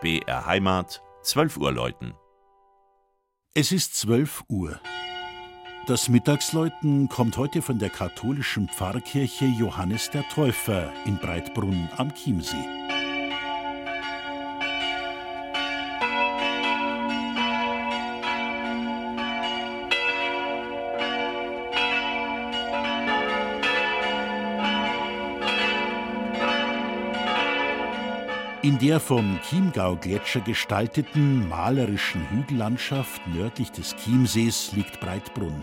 BR Heimat, 12 Uhr läuten. Es ist 12 Uhr. Das Mittagsläuten kommt heute von der katholischen Pfarrkirche Johannes der Täufer in Breitbrunn am Chiemsee. In der vom Chiemgau-Gletscher gestalteten malerischen Hügellandschaft nördlich des Chiemsees liegt Breitbrunn.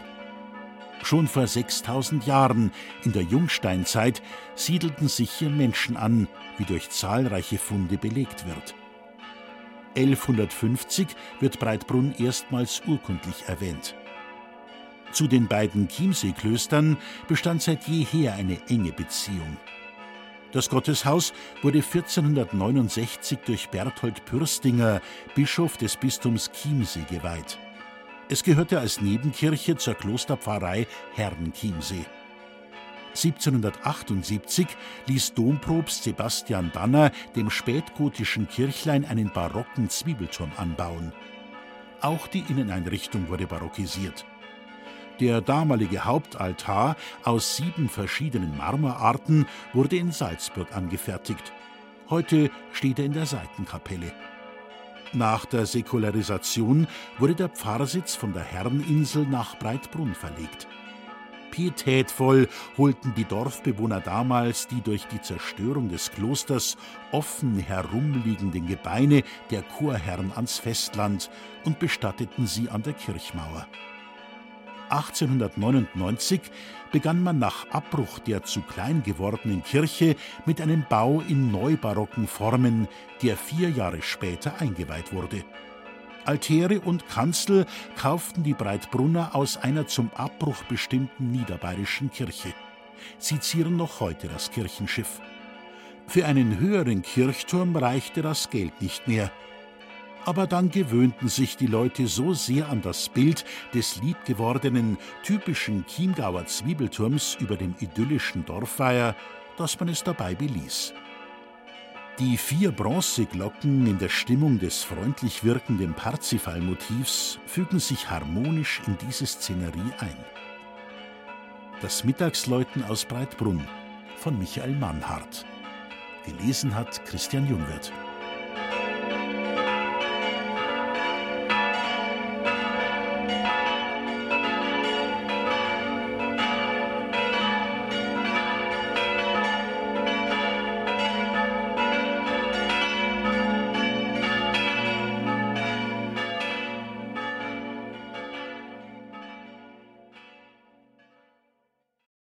Schon vor 6000 Jahren, in der Jungsteinzeit, siedelten sich hier Menschen an, wie durch zahlreiche Funde belegt wird. 1150 wird Breitbrunn erstmals urkundlich erwähnt. Zu den beiden Chiemseeklöstern bestand seit jeher eine enge Beziehung. Das Gotteshaus wurde 1469 durch Berthold Pürstinger, Bischof des Bistums Chiemsee, geweiht. Es gehörte als Nebenkirche zur Klosterpfarrei Herrenchiemsee. 1778 ließ Dompropst Sebastian Danner dem spätgotischen Kirchlein einen barocken Zwiebelturm anbauen. Auch die Inneneinrichtung wurde barockisiert. Der damalige Hauptaltar aus sieben verschiedenen Marmorarten wurde in Salzburg angefertigt. Heute steht er in der Seitenkapelle. Nach der Säkularisation wurde der Pfarrsitz von der Herreninsel nach Breitbrunn verlegt. Pietätvoll holten die Dorfbewohner damals die durch die Zerstörung des Klosters offen herumliegenden Gebeine der Chorherren ans Festland und bestatteten sie an der Kirchmauer. 1899 begann man nach Abbruch der zu klein gewordenen Kirche mit einem Bau in neubarocken Formen, der vier Jahre später eingeweiht wurde. Altäre und Kanzel kauften die Breitbrunner aus einer zum Abbruch bestimmten niederbayerischen Kirche. Sie zieren noch heute das Kirchenschiff. Für einen höheren Kirchturm reichte das Geld nicht mehr aber dann gewöhnten sich die Leute so sehr an das Bild des liebgewordenen, typischen Chiemgauer Zwiebelturms über dem idyllischen Dorfweiher, dass man es dabei beließ. Die vier Bronzeglocken in der Stimmung des freundlich wirkenden Parzifal-Motivs fügen sich harmonisch in diese Szenerie ein. Das Mittagsläuten aus Breitbrunn von Michael Mannhardt. Gelesen hat Christian Jungwirth.